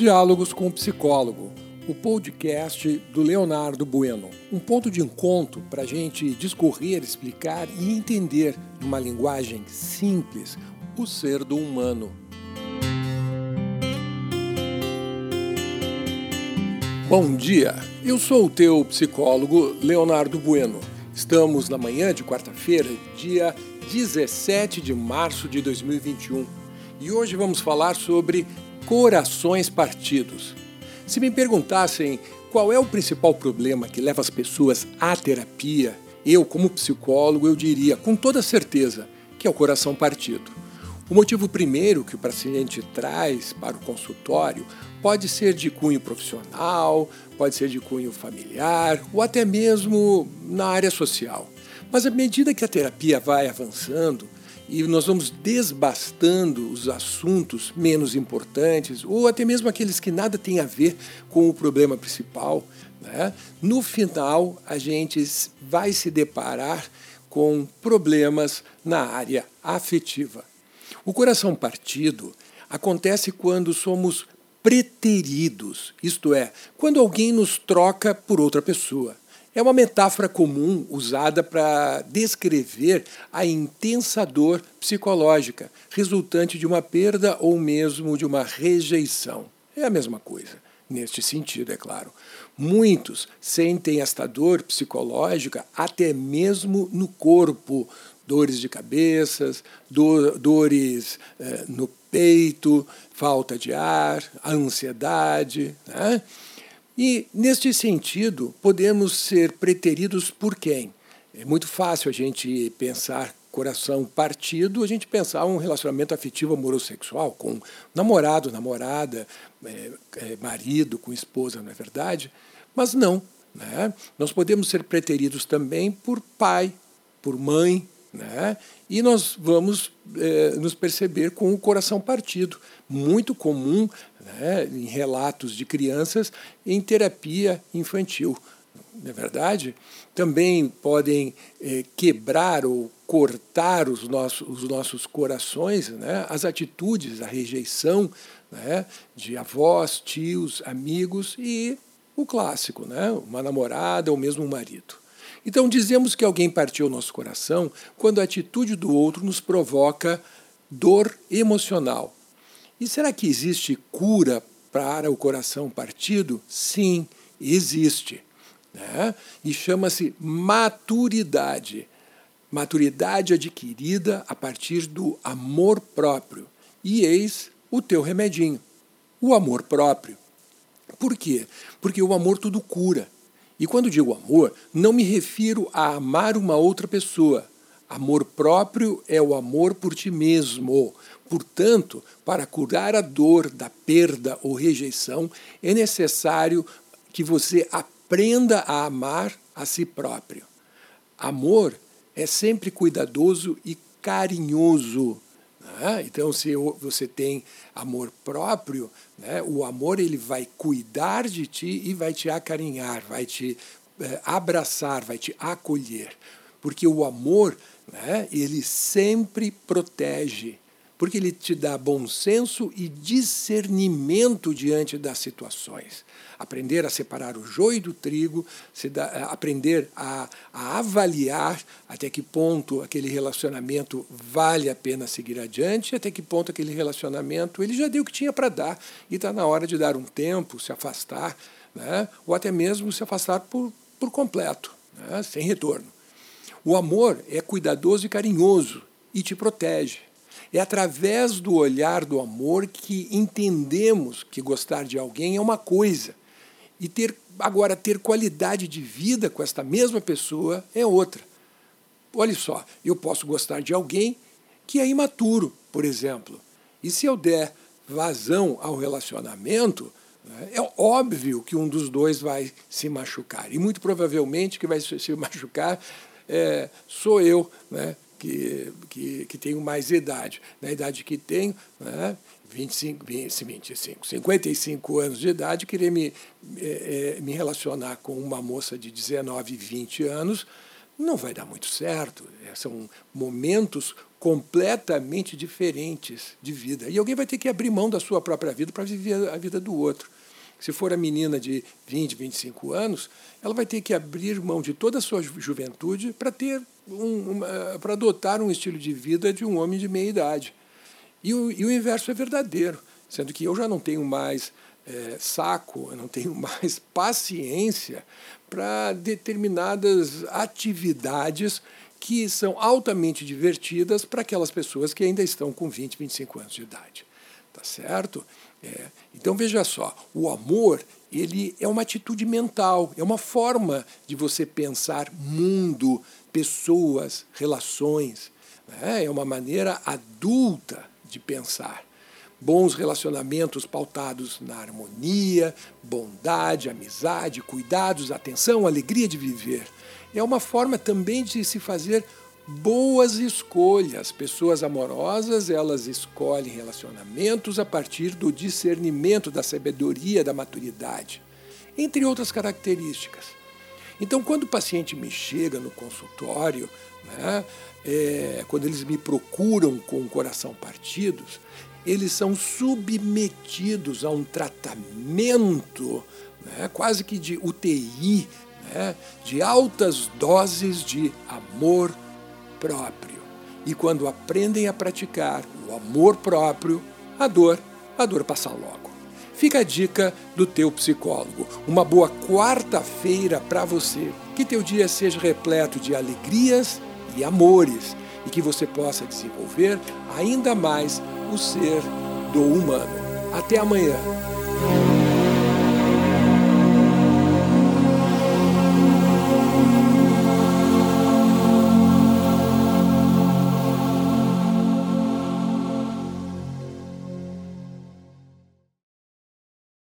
Diálogos com o Psicólogo, o podcast do Leonardo Bueno. Um ponto de encontro para a gente discorrer, explicar e entender, numa linguagem simples, o ser do humano. Bom dia, eu sou o teu psicólogo Leonardo Bueno. Estamos na manhã de quarta-feira, dia 17 de março de 2021, e hoje vamos falar sobre corações partidos. Se me perguntassem qual é o principal problema que leva as pessoas à terapia, eu, como psicólogo, eu diria com toda certeza que é o coração partido. O motivo primeiro que o paciente traz para o consultório pode ser de cunho profissional, pode ser de cunho familiar ou até mesmo na área social. Mas à medida que a terapia vai avançando, e nós vamos desbastando os assuntos menos importantes, ou até mesmo aqueles que nada têm a ver com o problema principal. Né? No final, a gente vai se deparar com problemas na área afetiva. O coração partido acontece quando somos preteridos, isto é, quando alguém nos troca por outra pessoa. É uma metáfora comum usada para descrever a intensa dor psicológica resultante de uma perda ou mesmo de uma rejeição. É a mesma coisa, neste sentido, é claro. Muitos sentem esta dor psicológica até mesmo no corpo, dores de cabeças, do, dores eh, no peito, falta de ar, ansiedade. Né? E, neste sentido, podemos ser preteridos por quem? É muito fácil a gente pensar coração partido, a gente pensar um relacionamento afetivo amoroso sexual com namorado, namorada, é, é, marido, com esposa, não é verdade? Mas não. Né? Nós podemos ser preteridos também por pai, por mãe, né? E nós vamos é, nos perceber com o coração partido, muito comum né, em relatos de crianças em terapia infantil. Não é verdade? Também podem é, quebrar ou cortar os nossos, os nossos corações, né, as atitudes, a rejeição né, de avós, tios, amigos e o clássico, né, uma namorada ou mesmo um marido. Então, dizemos que alguém partiu o nosso coração quando a atitude do outro nos provoca dor emocional. E será que existe cura para o coração partido? Sim, existe. Né? E chama-se maturidade. Maturidade adquirida a partir do amor próprio. E eis o teu remedinho: o amor próprio. Por quê? Porque o amor tudo cura. E quando digo amor, não me refiro a amar uma outra pessoa. Amor próprio é o amor por ti mesmo. Portanto, para curar a dor da perda ou rejeição, é necessário que você aprenda a amar a si próprio. Amor é sempre cuidadoso e carinhoso. Né? Então, se você tem amor próprio, né, o amor ele vai cuidar de ti e vai te acarinhar, vai te eh, abraçar, vai te acolher. Porque o amor, né, ele sempre protege, porque ele te dá bom senso e discernimento diante das situações. Aprender a separar o joio do trigo, dá, eh, aprender a, a avaliar até que ponto aquele relacionamento vale a pena seguir adiante, até que ponto aquele relacionamento ele já deu o que tinha para dar e está na hora de dar um tempo, se afastar, né? ou até mesmo se afastar por, por completo, né? sem retorno. O amor é cuidadoso e carinhoso e te protege. É através do olhar do amor que entendemos que gostar de alguém é uma coisa e ter agora ter qualidade de vida com esta mesma pessoa é outra. Olha só, eu posso gostar de alguém que é imaturo, por exemplo. E se eu der vazão ao relacionamento, né, é óbvio que um dos dois vai se machucar. E muito provavelmente que vai se machucar é, sou eu, né, que, que, que tenho mais idade. Na idade que tenho, né, 25, 20, 25, 55 anos de idade, querer me, é, me relacionar com uma moça de 19, 20 anos, não vai dar muito certo. São momentos completamente diferentes de vida. E alguém vai ter que abrir mão da suma própria vida para viver a vida do outro. Se for a menina de 20, 25 anos, ela vai ter que abrir mão de toda a sua juventude para ter um, para adotar um estilo de vida de um homem de meia idade. E o, e o inverso é verdadeiro, sendo que eu já não tenho mais é, saco, eu não tenho mais paciência para determinadas atividades que são altamente divertidas para aquelas pessoas que ainda estão com 20, 25 anos de idade. Tá certo? É. Então veja só, o amor ele é uma atitude mental, é uma forma de você pensar mundo, pessoas, relações. Né? É uma maneira adulta de pensar. Bons relacionamentos pautados na harmonia, bondade, amizade, cuidados, atenção, alegria de viver. É uma forma também de se fazer boas escolhas. Pessoas amorosas, elas escolhem relacionamentos a partir do discernimento, da sabedoria, da maturidade, entre outras características. Então, quando o paciente me chega no consultório, né, é, quando eles me procuram com o coração partidos, eles são submetidos a um tratamento né, quase que de UTI, né, de altas doses de amor próprio. E quando aprendem a praticar o amor próprio, a dor, a dor passa logo. Fica a dica do teu psicólogo. Uma boa quarta-feira para você. Que teu dia seja repleto de alegrias e amores e que você possa desenvolver ainda mais o ser do humano. Até amanhã.